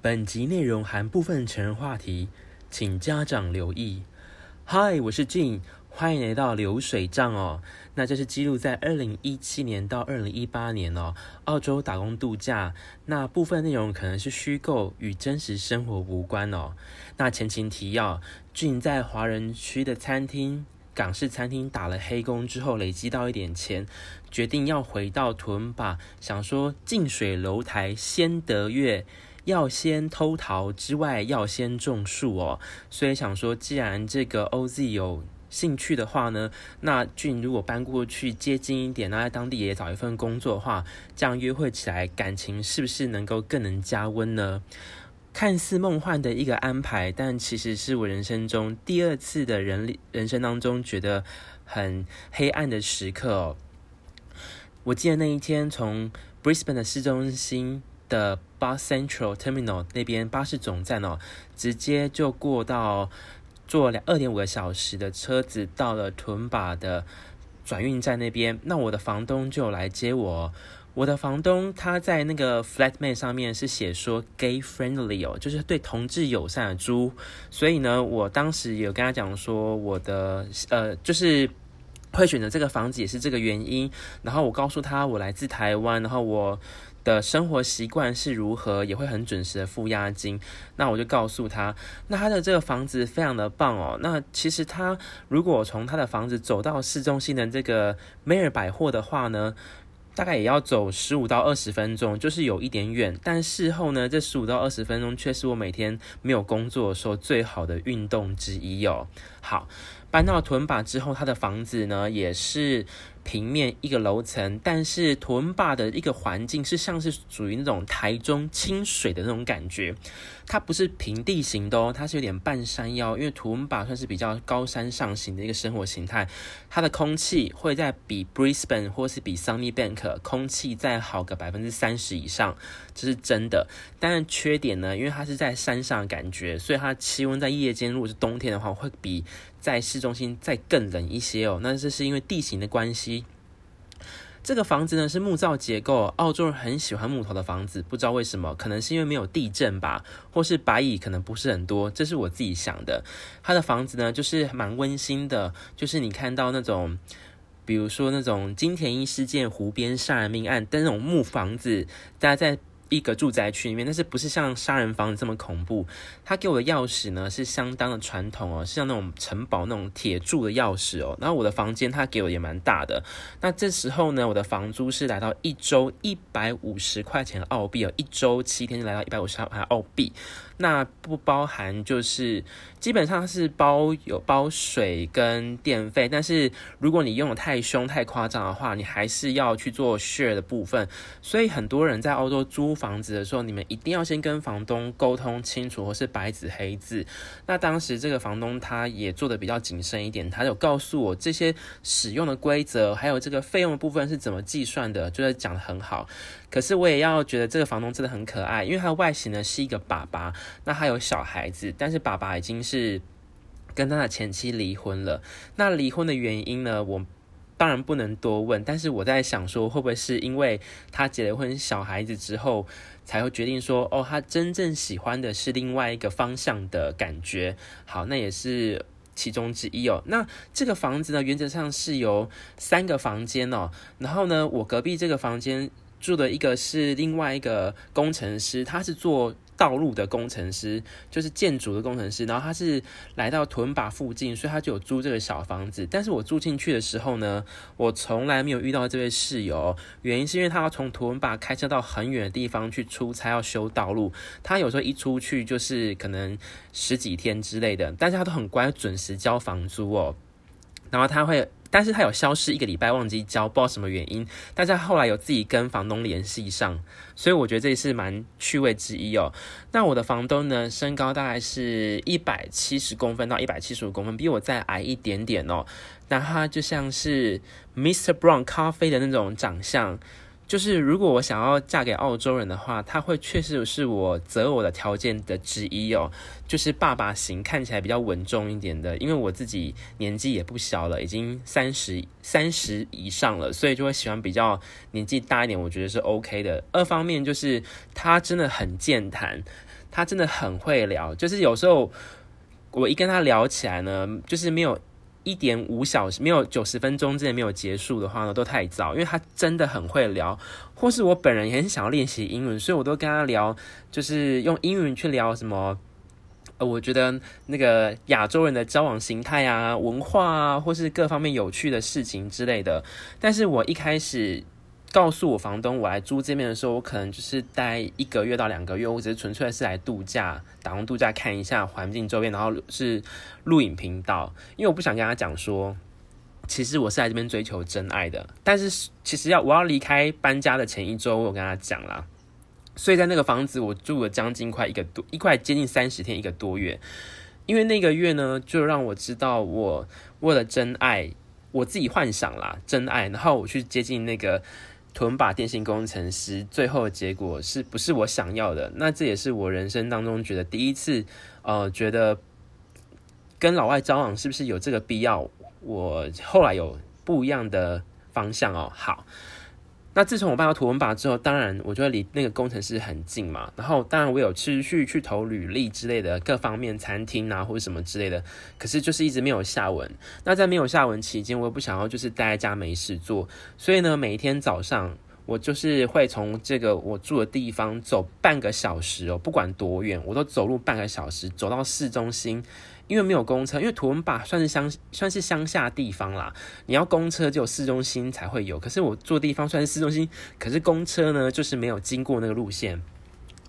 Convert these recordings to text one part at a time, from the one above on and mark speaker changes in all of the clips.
Speaker 1: 本集内容含部分成人话题，请家长留意。Hi，我是 Gene，欢迎来到流水账哦。那这是记录在二零一七年到二零一八年哦，澳洲打工度假。那部分内容可能是虚构，与真实生活无关哦。那前情提要，Gene 在华人区的餐厅、港式餐厅打了黑工之后，累积到一点钱，决定要回到屯巴，想说近水楼台先得月。要先偷桃之外，要先种树哦。所以想说，既然这个 OZ 有兴趣的话呢，那俊如果搬过去接近一点，那在当地也找一份工作的话，这样约会起来感情是不是能够更能加温呢？看似梦幻的一个安排，但其实是我人生中第二次的人人生当中觉得很黑暗的时刻哦。我记得那一天从 Brisbane 的市中心。的 Bus Central Terminal 那边巴士总站哦，直接就过到坐两二点五个小时的车子到了屯巴的转运站那边。那我的房东就来接我。我的房东他在那个 Flatmate 上面是写说 Gay Friendly 哦，就是对同志友善的租。所以呢，我当时有跟他讲说，我的呃就是会选择这个房子也是这个原因。然后我告诉他我来自台湾，然后我。的生活习惯是如何，也会很准时的付押金。那我就告诉他，那他的这个房子非常的棒哦。那其实他如果从他的房子走到市中心的这个梅尔百货的话呢，大概也要走十五到二十分钟，就是有一点远。但事后呢，这十五到二十分钟却是我每天没有工作的时候最好的运动之一哦。好，搬到屯巴之后，他的房子呢也是。平面一个楼层，但是屯巴的一个环境是像是属于那种台中清水的那种感觉，它不是平地型的哦，它是有点半山腰，因为屯巴算是比较高山上型的一个生活形态，它的空气会在比 Brisbane 或是比 Sunnybank 空气再好个百分之三十以上，这是真的。但是缺点呢，因为它是在山上的感觉，所以它气温在夜间如果是冬天的话，会比在市中心再更冷一些哦。那这是因为地形的关系。这个房子呢是木造结构，澳洲人很喜欢木头的房子，不知道为什么，可能是因为没有地震吧，或是白蚁可能不是很多，这是我自己想的。他的房子呢就是蛮温馨的，就是你看到那种，比如说那种金田一事件湖边杀人命案的那种木房子，大家在。一个住宅区里面，但是不是像杀人房这么恐怖？他给我的钥匙呢是相当的传统哦，是像那种城堡那种铁柱的钥匙哦。然后我的房间他给我也蛮大的。那这时候呢，我的房租是来到一周一百五十块钱澳币哦，一周七天就来到一百五十块澳币。那不包含就是基本上是包有包水跟电费，但是如果你用的太凶太夸张的话，你还是要去做 share 的部分。所以很多人在澳洲租房子的时候，你们一定要先跟房东沟通清楚，或是白纸黑字。那当时这个房东他也做的比较谨慎一点，他有告诉我这些使用的规则，还有这个费用的部分是怎么计算的，就是讲得很好。可是我也要觉得这个房东真的很可爱，因为他的外形呢是一个爸爸，那他有小孩子，但是爸爸已经是跟他的前妻离婚了。那离婚的原因呢，我当然不能多问，但是我在想说，会不会是因为他结了婚，小孩子之后才会决定说，哦，他真正喜欢的是另外一个方向的感觉。好，那也是其中之一哦。那这个房子呢，原则上是由三个房间哦，然后呢，我隔壁这个房间。住的一个是另外一个工程师，他是做道路的工程师，就是建筑的工程师。然后他是来到屯巴附近，所以他就有租这个小房子。但是我住进去的时候呢，我从来没有遇到这位室友，原因是因为他要从屯巴开车到很远的地方去出差，要修道路。他有时候一出去就是可能十几天之类的，但是他都很乖，准时交房租哦。然后他会。但是他有消失一个礼拜，忘记交，不知道什么原因。但是后来有自己跟房东联系上，所以我觉得这也是蛮趣味之一哦。那我的房东呢，身高大概是一百七十公分到一百七十五公分，比我再矮一点点哦。那他就像是 Mr. Brown 咖啡的那种长相。就是如果我想要嫁给澳洲人的话，他会确实是我择偶的条件的之一哦。就是爸爸型，看起来比较稳重一点的。因为我自己年纪也不小了，已经三十三十以上了，所以就会喜欢比较年纪大一点。我觉得是 OK 的。二方面就是他真的很健谈。他真的很会聊，就是有时候我一跟他聊起来呢，就是没有一点五小时，没有九十分钟之内没有结束的话呢，都太早，因为他真的很会聊。或是我本人也很想要练习英文，所以我都跟他聊，就是用英文去聊什么。呃，我觉得那个亚洲人的交往形态啊、文化啊，或是各方面有趣的事情之类的。但是我一开始告诉我房东我来租这边的时候，我可能就是待一个月到两个月，我只是纯粹是来度假、打工度假，看一下环境周边，然后是录影频道。因为我不想跟他讲说，其实我是来这边追求真爱的。但是其实要我要离开搬家的前一周，我有跟他讲啦。所以在那个房子，我住了将近快一个多，一块接近三十天，一个多月。因为那个月呢，就让我知道我为了真爱，我自己幻想啦，真爱，然后我去接近那个屯把电信工程师，最后的结果是不是我想要的？那这也是我人生当中觉得第一次，呃，觉得跟老外交往是不是有这个必要？我后来有不一样的方向哦。好。那自从我搬到图文吧之后，当然我觉得离那个工程师很近嘛。然后当然我有持续去投履历之类的各方面餐厅啊或者什么之类的，可是就是一直没有下文。那在没有下文期间，我也不想要就是待在家没事做，所以呢，每一天早上我就是会从这个我住的地方走半个小时哦，不管多远，我都走路半个小时走到市中心。因为没有公车，因为图文坝算是乡算是乡下地方啦，你要公车只有市中心才会有。可是我住地方算是市中心，可是公车呢就是没有经过那个路线。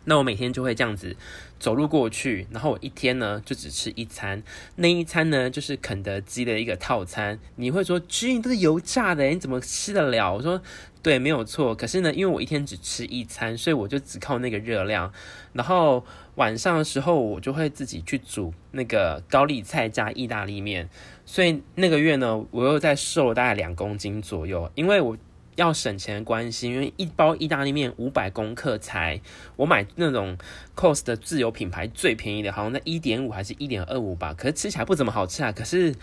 Speaker 1: 那我每天就会这样子走路过去，然后我一天呢就只吃一餐，那一餐呢就是肯德基的一个套餐。你会说，居都是油炸的，你怎么吃得了？我说。对，没有错。可是呢，因为我一天只吃一餐，所以我就只靠那个热量。然后晚上的时候，我就会自己去煮那个高丽菜加意大利面。所以那个月呢，我又在瘦了大概两公斤左右。因为我要省钱的关系，因为一包意大利面五百公克才，我买那种 COS 的自有品牌最便宜的，好像在一点五还是一点二五吧。可是吃起来不怎么好吃啊。可是。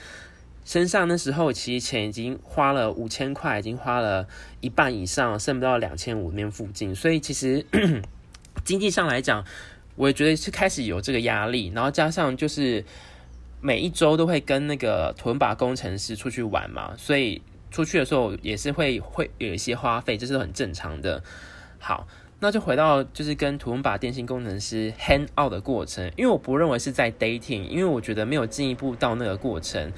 Speaker 1: 身上那时候其实钱已经花了五千块，已经花了一半以上，剩不到两千五那附近。所以其实 经济上来讲，我也觉得是开始有这个压力。然后加上就是每一周都会跟那个屯把工程师出去玩嘛，所以出去的时候也是会会有一些花费，这是很正常的。好，那就回到就是跟屯把电信工程师 hang out 的过程，因为我不认为是在 dating，因为我觉得没有进一步到那个过程。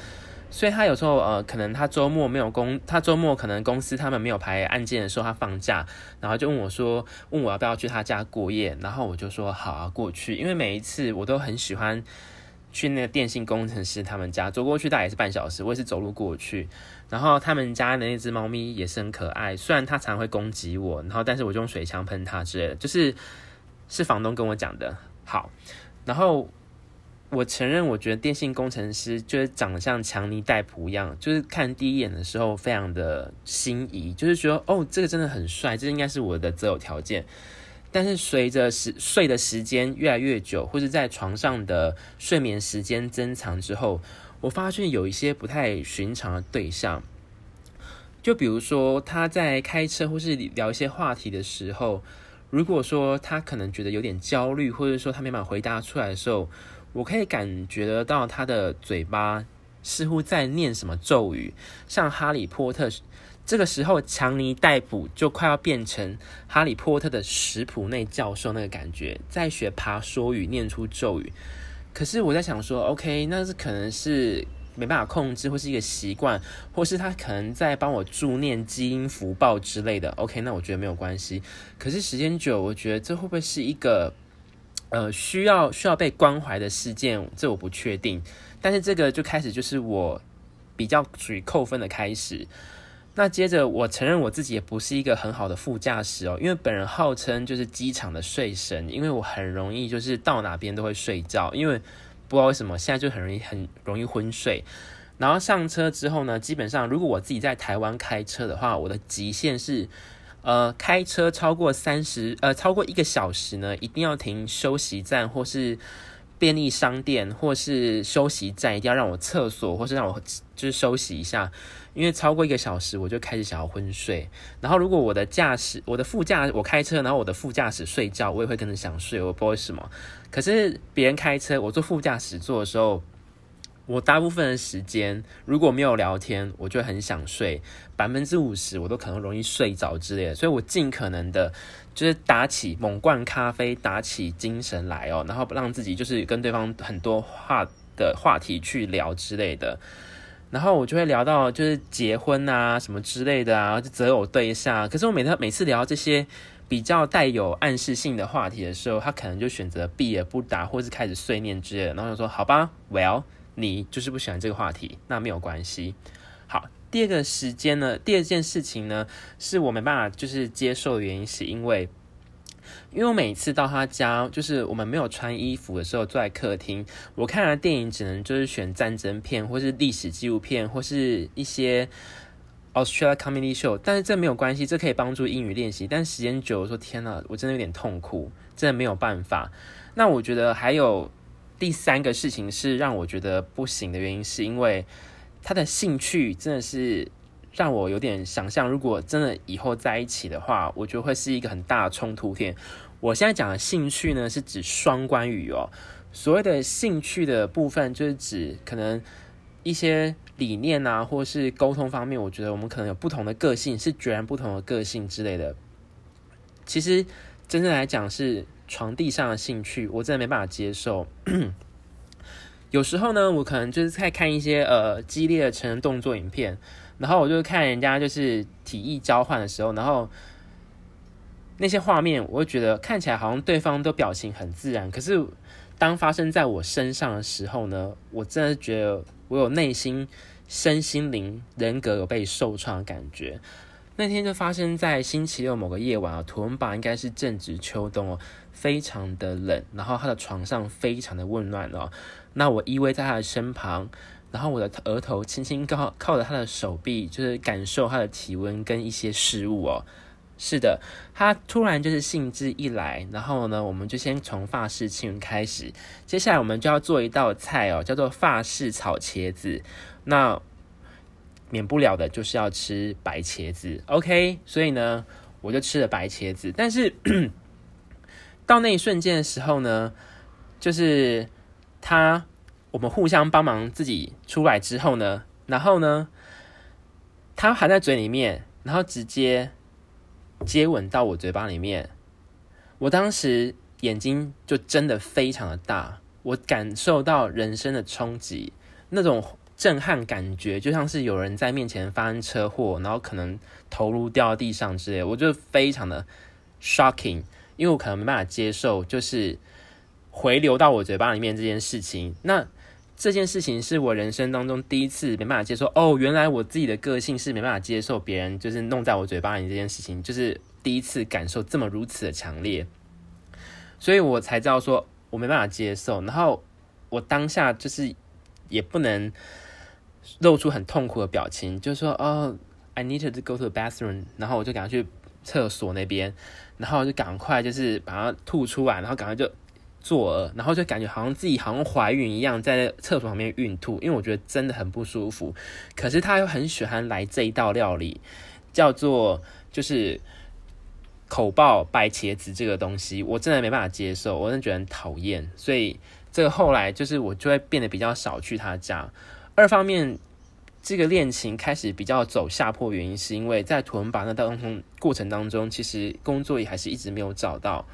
Speaker 1: 所以他有时候呃，可能他周末没有公，他周末可能公司他们没有排案件的时候，他放假，然后就问我说，问我要不要去他家过夜，然后我就说好啊，过去，因为每一次我都很喜欢去那个电信工程师他们家，走过去大概也是半小时，我也是走路过去，然后他们家的那只猫咪也是很可爱，虽然它常会攻击我，然后但是我就用水枪喷它之类的，就是是房东跟我讲的，好，然后。我承认，我觉得电信工程师就是长得像强尼戴普一样，就是看第一眼的时候非常的心仪，就是觉得哦，这个真的很帅，这应该是我的择偶条件。但是随着时睡的时间越来越久，或是在床上的睡眠时间增长之后，我发现有一些不太寻常的对象。就比如说他在开车或是聊一些话题的时候，如果说他可能觉得有点焦虑，或者说他没办法回答出来的时候。我可以感觉得到他的嘴巴似乎在念什么咒语，像哈利波特。这个时候，强尼戴普就快要变成哈利波特的史普内教授那个感觉，在学爬说语，念出咒语。可是我在想说，OK，那是可能是没办法控制，或是一个习惯，或是他可能在帮我助念基因福报之类的。OK，那我觉得没有关系。可是时间久，我觉得这会不会是一个？呃，需要需要被关怀的事件，这我不确定。但是这个就开始就是我比较属于扣分的开始。那接着我承认我自己也不是一个很好的副驾驶哦，因为本人号称就是机场的睡神，因为我很容易就是到哪边都会睡觉，因为不知道为什么现在就很容易很容易昏睡。然后上车之后呢，基本上如果我自己在台湾开车的话，我的极限是。呃，开车超过三十，呃，超过一个小时呢，一定要停休息站或是便利商店或是休息站一定要让我厕所，或是让我就是休息一下，因为超过一个小时我就开始想要昏睡。然后如果我的驾驶，我的副驾我开车，然后我的副驾驶睡觉，我也会跟着想睡，我不知道为什么。可是别人开车，我坐副驾驶座的时候。我大部分的时间如果没有聊天，我就很想睡，百分之五十我都可能容易睡着之类的，所以我尽可能的，就是打起猛灌咖啡，打起精神来哦，然后让自己就是跟对方很多话的话题去聊之类的，然后我就会聊到就是结婚啊什么之类的啊，就择偶对象。可是我每次每次聊这些比较带有暗示性的话题的时候，他可能就选择避而不答，或是开始碎念之类的，然后就说好吧，Well。你就是不喜欢这个话题，那没有关系。好，第二个时间呢，第二件事情呢，是我没办法就是接受的原因，是因为，因为我每次到他家，就是我们没有穿衣服的时候，坐在客厅，我看的电影只能就是选战争片，或是历史纪录片，或是一些 Australia Comedy Show。但是这没有关系，这可以帮助英语练习。但时间久，了说天哪，我真的有点痛苦，真的没有办法。那我觉得还有。第三个事情是让我觉得不行的原因，是因为他的兴趣真的是让我有点想象，如果真的以后在一起的话，我觉得会是一个很大的冲突点。我现在讲的兴趣呢，是指双关语哦。所谓的兴趣的部分，就是指可能一些理念啊，或是沟通方面，我觉得我们可能有不同的个性，是截然不同的个性之类的。其实真正来讲是。床地上的兴趣，我真的没办法接受。有时候呢，我可能就是在看一些呃激烈的成人动作影片，然后我就看人家就是体液交换的时候，然后那些画面，我会觉得看起来好像对方都表情很自然，可是当发生在我身上的时候呢，我真的觉得我有内心、身心灵、人格有被受创的感觉。那天就发生在星期六某个夜晚啊，图伦巴应该是正值秋冬哦，非常的冷，然后他的床上非常的温暖哦。那我依偎在他的身旁，然后我的额头轻轻靠靠着他的手臂，就是感受他的体温跟一些事物哦。是的，他突然就是兴致一来，然后呢，我们就先从法式青云开始，接下来我们就要做一道菜哦，叫做法式炒茄子。那免不了的就是要吃白茄子，OK，所以呢，我就吃了白茄子。但是到那一瞬间的时候呢，就是他我们互相帮忙自己出来之后呢，然后呢，他含在嘴里面，然后直接接吻到我嘴巴里面。我当时眼睛就真的非常的大，我感受到人生的冲击，那种。震撼感觉就像是有人在面前发生车祸，然后可能头颅掉到地上之类，我就非常的 shocking，因为我可能没办法接受，就是回流到我嘴巴里面这件事情。那这件事情是我人生当中第一次没办法接受。哦，原来我自己的个性是没办法接受别人就是弄在我嘴巴里这件事情，就是第一次感受这么如此的强烈，所以我才知道说我没办法接受。然后我当下就是也不能。露出很痛苦的表情，就说，哦，I need to go to the bathroom，然后我就赶快去厕所那边，然后就赶快就是把它吐出来，然后赶快就作呕，然后就感觉好像自己好像怀孕一样，在厕所旁边孕吐，因为我觉得真的很不舒服。可是他又很喜欢来这一道料理，叫做就是口爆白茄子这个东西，我真的没办法接受，我真的觉得很讨厌，所以这个后来就是我就会变得比较少去他家。二方面，这个恋情开始比较走下坡，原因是因为在图伦巴那当中过程当中，其实工作也还是一直没有找到。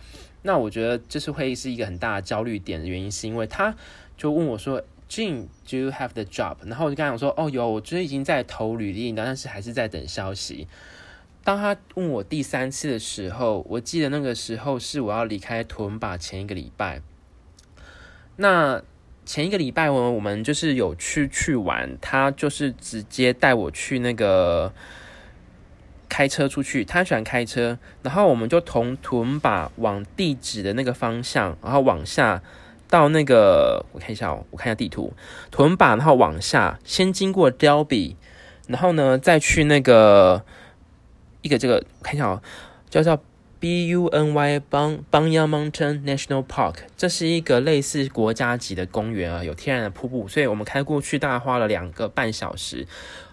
Speaker 1: 那我觉得这是会是一个很大的焦虑点的原因，是因为他就问我说：“Gene，do you have the job？” 然后我就跟他讲说：“哦，有，我觉得已经在投履历，但是还是在等消息。”当他问我第三次的时候，我记得那个时候是我要离开图伦巴前一个礼拜。那。前一个礼拜我我们就是有去去玩，他就是直接带我去那个开车出去，他喜欢开车，然后我们就从图伦巴往地址的那个方向，然后往下到那个我看一下哦，我看一下地图，图伦巴，然后往下先经过雕比然后呢再去那个一个这个看一下哦，叫叫 B U N Y Banyang Mountain National Park，这是一个类似国家级的公园啊，有天然的瀑布，所以我们开过去大概花了两个半小时。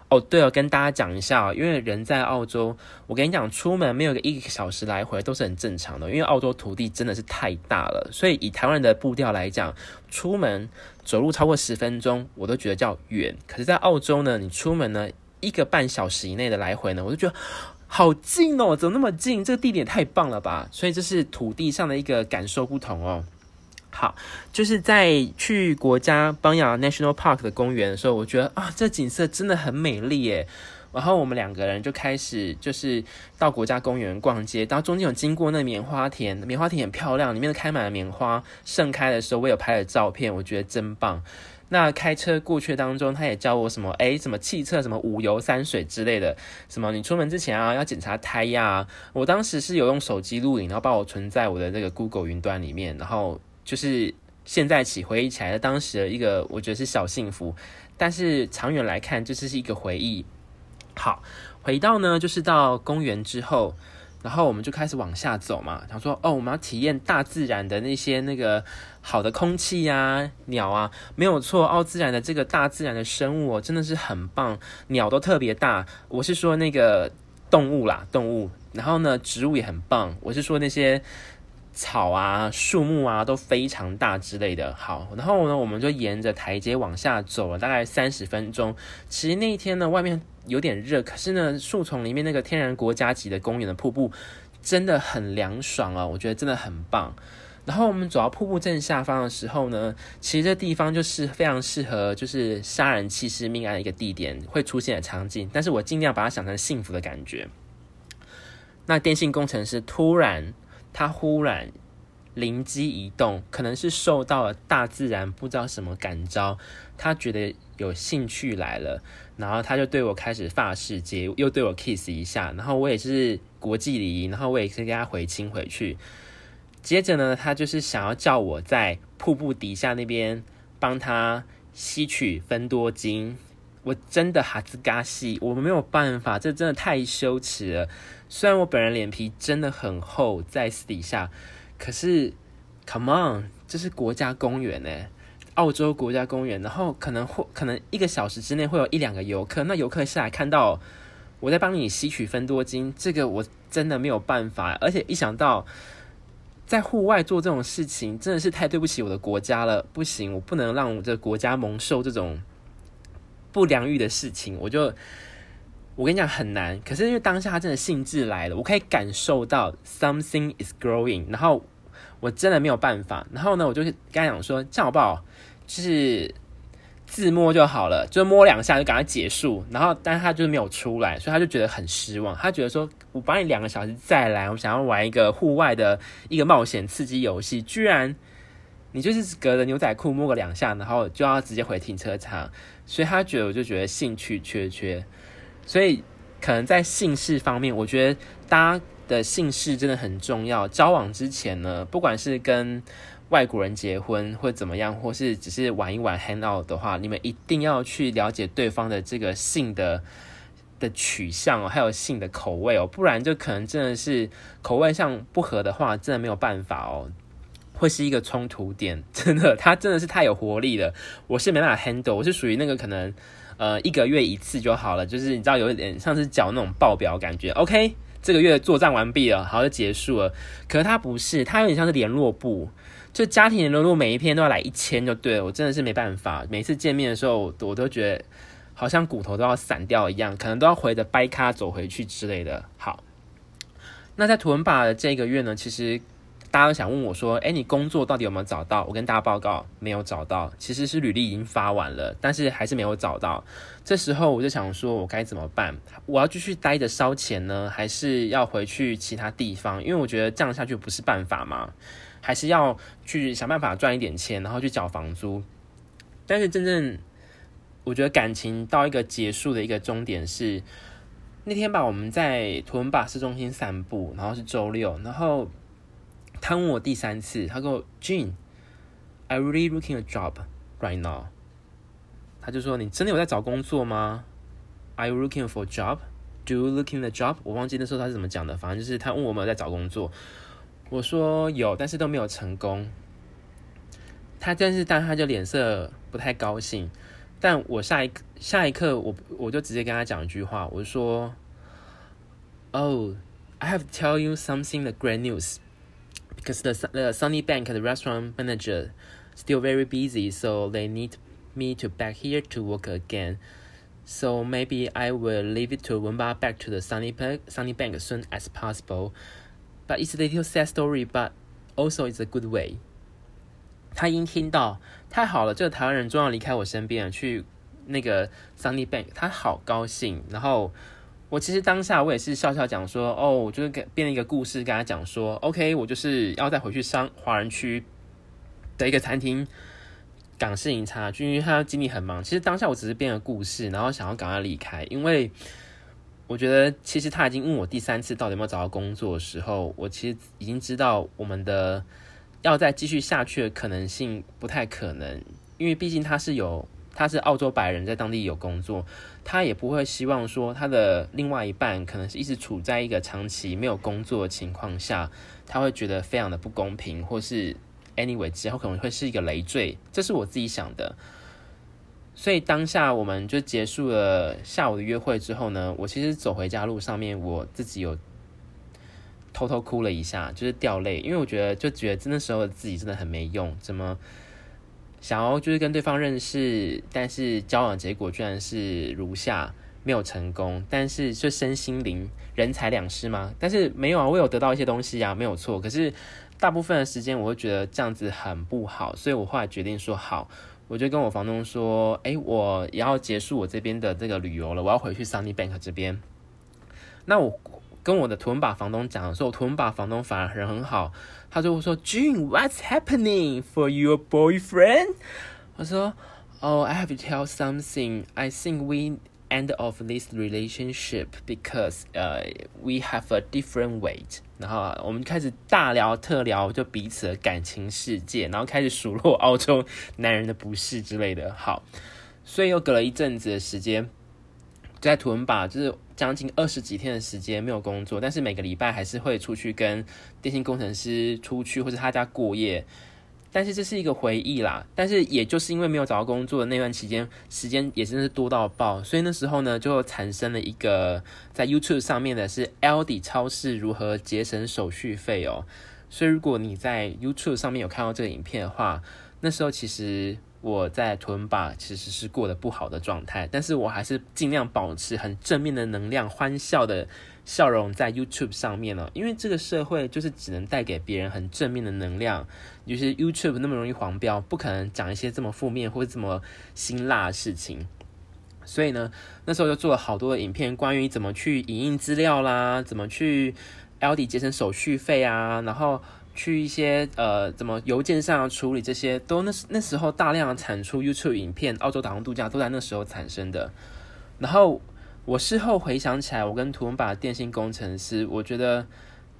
Speaker 1: 哦，对了，跟大家讲一下，因为人在澳洲，我跟你讲，出门没有个一个小时来回都是很正常的，因为澳洲土地真的是太大了，所以以台湾人的步调来讲，出门走路超过十分钟，我都觉得叫远。可是，在澳洲呢，你出门呢一个半小时以内的来回呢，我就觉得。好近哦，怎么那么近？这个地点太棒了吧！所以这是土地上的一个感受不同哦。好，就是在去国家邦雅 National Park 的公园的时候，我觉得啊，这景色真的很美丽耶。然后我们两个人就开始就是到国家公园逛街，然后中间有经过那棉花田，棉花田很漂亮，里面都开满了棉花，盛开的时候我有拍了照片，我觉得真棒。那开车过去当中，他也教我什么？哎，什么汽车什么五油三水之类的，什么你出门之前啊要检查胎压啊。我当时是有用手机录影，然后把我存在我的那个 Google 云端里面，然后就是现在起回忆起来的当时的一个，我觉得是小幸福，但是长远来看，这是一个回忆。好，回到呢，就是到公园之后。然后我们就开始往下走嘛，想说哦，我们要体验大自然的那些那个好的空气呀、鸟啊，没有错，奥自然的这个大自然的生物哦，真的是很棒，鸟都特别大。我是说那个动物啦，动物。然后呢，植物也很棒，我是说那些草啊、树木啊都非常大之类的。好，然后呢，我们就沿着台阶往下走了大概三十分钟。其实那一天呢，外面。有点热，可是呢，树丛里面那个天然国家级的公园的瀑布真的很凉爽啊，我觉得真的很棒。然后我们走到瀑布正下方的时候呢，其实这地方就是非常适合就是杀人弃尸命案的一个地点会出现的场景，但是我尽量把它想成幸福的感觉。那电信工程师突然，他忽然灵机一动，可能是受到了大自然不知道什么感召，他觉得有兴趣来了。然后他就对我开始发誓接，又对我 kiss 一下，然后我也是国际礼仪，然后我也是跟他回亲回去。接着呢，他就是想要叫我在瀑布底下那边帮他吸取芬多精，我真的哈兹嘎西，我没有办法，这真的太羞耻了。虽然我本人脸皮真的很厚，在私底下，可是 come on，这是国家公园呢。澳洲国家公园，然后可能会可能一个小时之内会有一两个游客，那游客下来看到我在帮你吸取芬多精，这个我真的没有办法，而且一想到在户外做这种事情，真的是太对不起我的国家了，不行，我不能让我的国家蒙受这种不良欲的事情，我就我跟你讲很难，可是因为当下他真的兴致来了，我可以感受到 something is growing，然后我真的没有办法，然后呢，我就跟他讲说，这样好不好？就是自摸就好了，就摸两下就赶快结束。然后，但他就是没有出来，所以他就觉得很失望。他觉得说，我帮你两个小时再来，我想要玩一个户外的一个冒险刺激游戏，居然你就是隔着牛仔裤摸个两下，然后就要直接回停车场。所以他觉得，我就觉得兴趣缺缺。所以可能在性事方面，我觉得大家的性事真的很重要。交往之前呢，不管是跟外国人结婚或怎么样，或是只是玩一玩 hang out 的话，你们一定要去了解对方的这个性的的取向哦，还有性的口味哦，不然就可能真的是口味上不合的话，真的没有办法哦，会是一个冲突点。真的，他真的是太有活力了，我是没办法 handle，我是属于那个可能呃一个月一次就好了，就是你知道有一点像是缴那种报表感觉，OK，这个月作战完毕了，好，就结束了。可是他不是，他有点像是联络簿。就家庭联络每一篇都要来一千就对了，我真的是没办法。每次见面的时候，我都觉得好像骨头都要散掉一样，可能都要回着掰咖走回去之类的。好，那在图文吧的这个月呢，其实大家都想问我说：“诶，你工作到底有没有找到？”我跟大家报告，没有找到。其实是履历已经发完了，但是还是没有找到。这时候我就想说，我该怎么办？我要继续待着烧钱呢，还是要回去其他地方？因为我觉得这样下去不是办法嘛。还是要去想办法赚一点钱，然后去缴房租。但是真正我觉得感情到一个结束的一个终点是那天吧，我们在图文巴市中心散步，然后是周六，然后他问我第三次，他说：“Jean, I really looking a job right now。”他就说：“你真的有在找工作吗？”Are you looking for a job？Do you looking the job？我忘记那时候他是怎么讲的，反正就是他问我有没有在找工作。我说有，但是都没有成功。他但是但他就脸色不太高兴。但我下一下一刻，我我就直接跟他讲一句话，我说：“Oh, I have to tell you something the great news, because the the Sunny Bank the restaurant manager still very busy, so they need me to back here to work again. So maybe I will leave it to Wenba back to the Sunny Bank Sunny Bank as soon as possible. But it's a little sad story, but also it's a good way.” 他一听到太好了，这个台湾人终于离开我身边了，去那个 Sunny Bank，他好高兴。然后 我其实当下我也是笑笑讲说，哦，我就是给编了一个故事跟他讲说，OK，我就是要再回去商华人区的一个餐厅港式饮茶，就因为他经理很忙。其实当下我只是编了故事，然后想要赶快离开，因为我觉得其实他已经问我第三次到底有没有找到工作的时候，我其实已经知道我们的。要再继续下去的可能性不太可能，因为毕竟他是有，他是澳洲白人，在当地有工作，他也不会希望说他的另外一半可能是一直处在一个长期没有工作的情况下，他会觉得非常的不公平，或是 anyway 之后可能会是一个累赘，这是我自己想的。所以当下我们就结束了下午的约会之后呢，我其实走回家路上面，我自己有。偷偷哭了一下，就是掉泪，因为我觉得就觉得那时候自己真的很没用，怎么想要就是跟对方认识，但是交往结果居然是如下，没有成功，但是就身心灵人财两失吗？但是没有啊，我有得到一些东西啊，没有错。可是大部分的时间我会觉得这样子很不好，所以我后来决定说好，我就跟我房东说，哎，我也要结束我这边的这个旅游了，我要回去 Sunny Bank 这边。那我。跟我的图文把房东讲的时候，图文把房东反而人很好，他就会说：“June，what's happening for your boyfriend？” 我说：“Oh, I have to tell something. I think we end of this relationship because, uh, we have a different weight。”然后我们开始大聊特聊，就彼此的感情世界，然后开始数落澳洲男人的不是之类的。好，所以又隔了一阵子的时间。在图文吧，就是将近二十几天的时间没有工作，但是每个礼拜还是会出去跟电信工程师出去或者他家过夜。但是这是一个回忆啦。但是也就是因为没有找到工作的那段期间，时间也真的是多到爆，所以那时候呢就产生了一个在 YouTube 上面的是 L D 超市如何节省手续费哦。所以如果你在 YouTube 上面有看到这个影片的话，那时候其实。我在屯吧其实是过得不好的状态，但是我还是尽量保持很正面的能量、欢笑的笑容在 YouTube 上面了。因为这个社会就是只能带给别人很正面的能量，就是 YouTube 那么容易黄标，不可能讲一些这么负面或者这么辛辣的事情。所以呢，那时候就做了好多的影片，关于怎么去影印资料啦，怎么去 L D 节省手续费啊，然后。去一些呃，怎么邮件上处理这些，都那那时候大量产出 YouTube 影片，澳洲打工度假都在那时候产生的。然后我事后回想起来，我跟图文把电信工程师，我觉得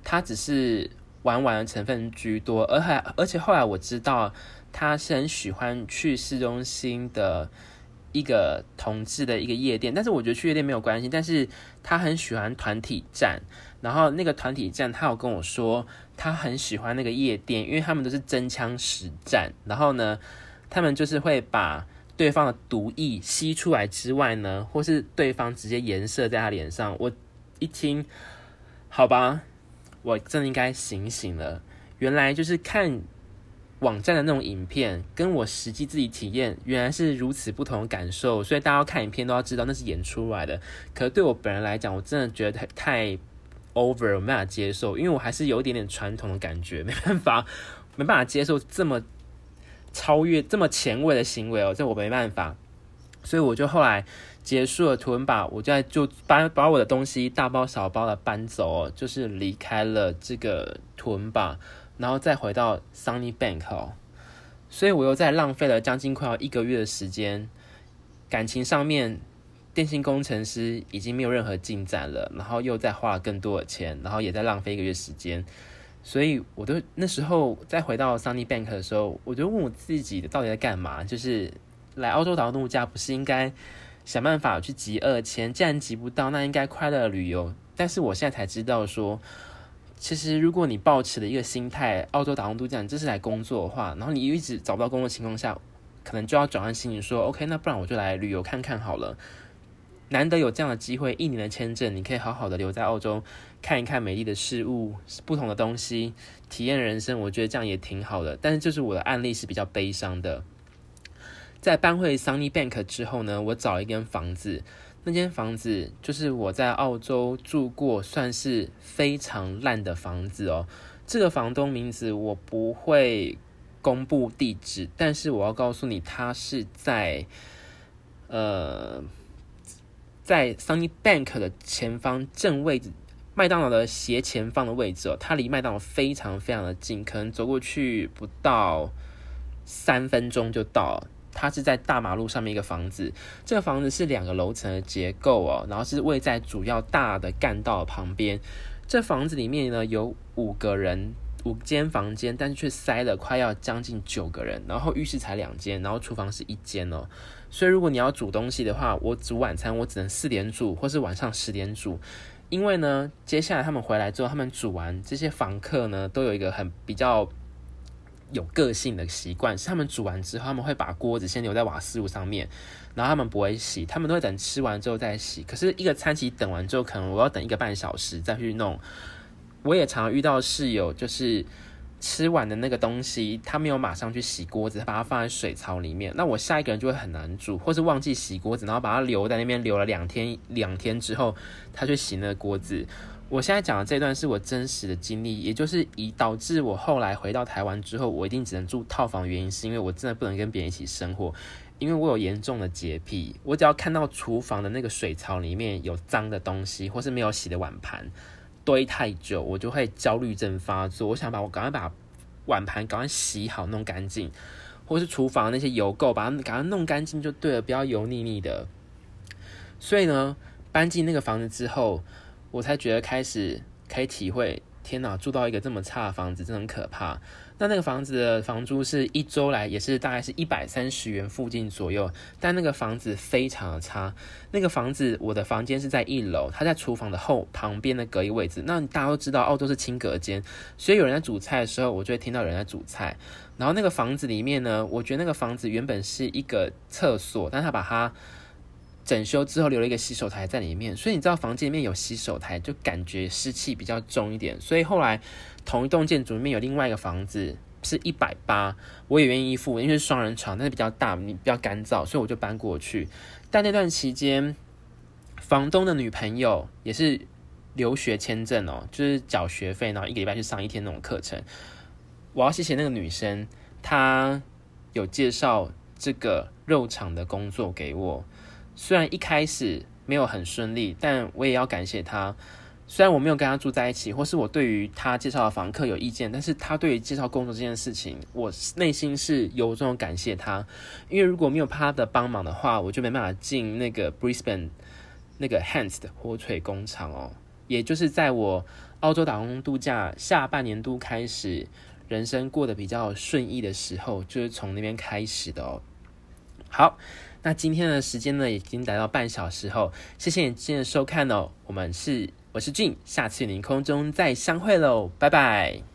Speaker 1: 他只是玩玩的成分居多，而还而且后来我知道他是很喜欢去市中心的一个同志的一个夜店，但是我觉得去夜店没有关系，但是他很喜欢团体战。然后那个团体战，他有跟我说，他很喜欢那个夜店，因为他们都是真枪实战。然后呢，他们就是会把对方的毒液吸出来之外呢，或是对方直接颜射在他脸上。我一听，好吧，我真的应该醒醒了。原来就是看网站的那种影片，跟我实际自己体验，原来是如此不同的感受。所以大家要看影片都要知道那是演出来的。可是对我本人来讲，我真的觉得太太。over 我没办法接受，因为我还是有一点点传统的感觉，没办法，没办法接受这么超越、这么前卫的行为哦，这我没办法，所以我就后来结束了图文吧，我就在就把把我的东西大包小包的搬走，就是离开了这个图文吧，然后再回到 Sunny Bank 哦，所以我又再浪费了将近快要一个月的时间，感情上面。电信工程师已经没有任何进展了，然后又再花了更多的钱，然后也在浪费一个月时间，所以我都那时候再回到 Sunny Bank 的时候，我就问我自己到底在干嘛？就是来澳洲岛度假，不是应该想办法去集二千，既然集不到，那应该快乐旅游。但是我现在才知道说，其实如果你抱持的一个心态，澳洲打工度假，你这是来工作的话，然后你一直找不到工作的情况下，可能就要转换心情说，OK，那不然我就来旅游看看好了。难得有这样的机会，一年的签证，你可以好好的留在澳洲，看一看美丽的事物、不同的东西，体验人生。我觉得这样也挺好的。但是，就是我的案例是比较悲伤的。在搬回 Sunnybank 之后呢，我找了一间房子，那间房子就是我在澳洲住过，算是非常烂的房子哦。这个房东名字我不会公布地址，但是我要告诉你，他是在呃。在 Sunny Bank 的前方正位置，麦当劳的斜前方的位置哦，它离麦当劳非常非常的近，可能走过去不到三分钟就到。它是在大马路上面一个房子，这个房子是两个楼层的结构哦，然后是位在主要大的干道旁边。这房子里面呢有五个人。五间房间，但是却塞了快要将近九个人，然后浴室才两间，然后厨房是一间哦。所以如果你要煮东西的话，我煮晚餐我只能四点煮，或是晚上十点煮，因为呢，接下来他们回来之后，他们煮完这些房客呢都有一个很比较有个性的习惯，是他们煮完之后，他们会把锅子先留在瓦斯炉上面，然后他们不会洗，他们都会等吃完之后再洗。可是一个餐期等完之后，可能我要等一个半小时再去弄。我也常遇到室友，就是吃完的那个东西，他没有马上去洗锅子，他把它放在水槽里面。那我下一个人就会很难煮，或是忘记洗锅子，然后把它留在那边留了两天，两天之后他去洗那个锅子。我现在讲的这段是我真实的经历，也就是以导致我后来回到台湾之后，我一定只能住套房原因，是因为我真的不能跟别人一起生活，因为我有严重的洁癖，我只要看到厨房的那个水槽里面有脏的东西，或是没有洗的碗盘。堆太久，我就会焦虑症发作。我想把我赶快把碗盘赶快洗好，弄干净，或是厨房那些油垢，把它赶快弄干净就对了，不要油腻腻的。所以呢，搬进那个房子之后，我才觉得开始可以体会，天哪，住到一个这么差的房子，真的很可怕。那那个房子的房租是一周来也是大概是一百三十元附近左右，但那个房子非常的差。那个房子，我的房间是在一楼，它在厨房的后旁边的隔一位置。那大家都知道，澳洲是轻隔间，所以有人在煮菜的时候，我就会听到有人在煮菜。然后那个房子里面呢，我觉得那个房子原本是一个厕所，但他把它整修之后留了一个洗手台在里面，所以你知道房间里面有洗手台，就感觉湿气比较重一点。所以后来。同一栋建筑里面有另外一个房子是一百八，我也愿意付，因为是双人床，但是比较大，你比较干燥，所以我就搬过去。但那段期间，房东的女朋友也是留学签证哦，就是缴学费，然后一个礼拜去上一天那种课程。我要谢谢那个女生，她有介绍这个肉场的工作给我，虽然一开始没有很顺利，但我也要感谢他。虽然我没有跟他住在一起，或是我对于他介绍的房客有意见，但是他对于介绍工作这件事情，我内心是由衷感谢他。因为如果没有他的帮忙的话，我就没办法进那个 Brisbane 那个 Hans 的火腿工厂哦。也就是在我澳洲打工度假下半年度开始，人生过得比较顺意的时候，就是从那边开始的哦。好，那今天的时间呢，已经来到半小时后，谢谢你今天的收看哦。我们是。我是俊下次与您空中再相会喽，拜拜。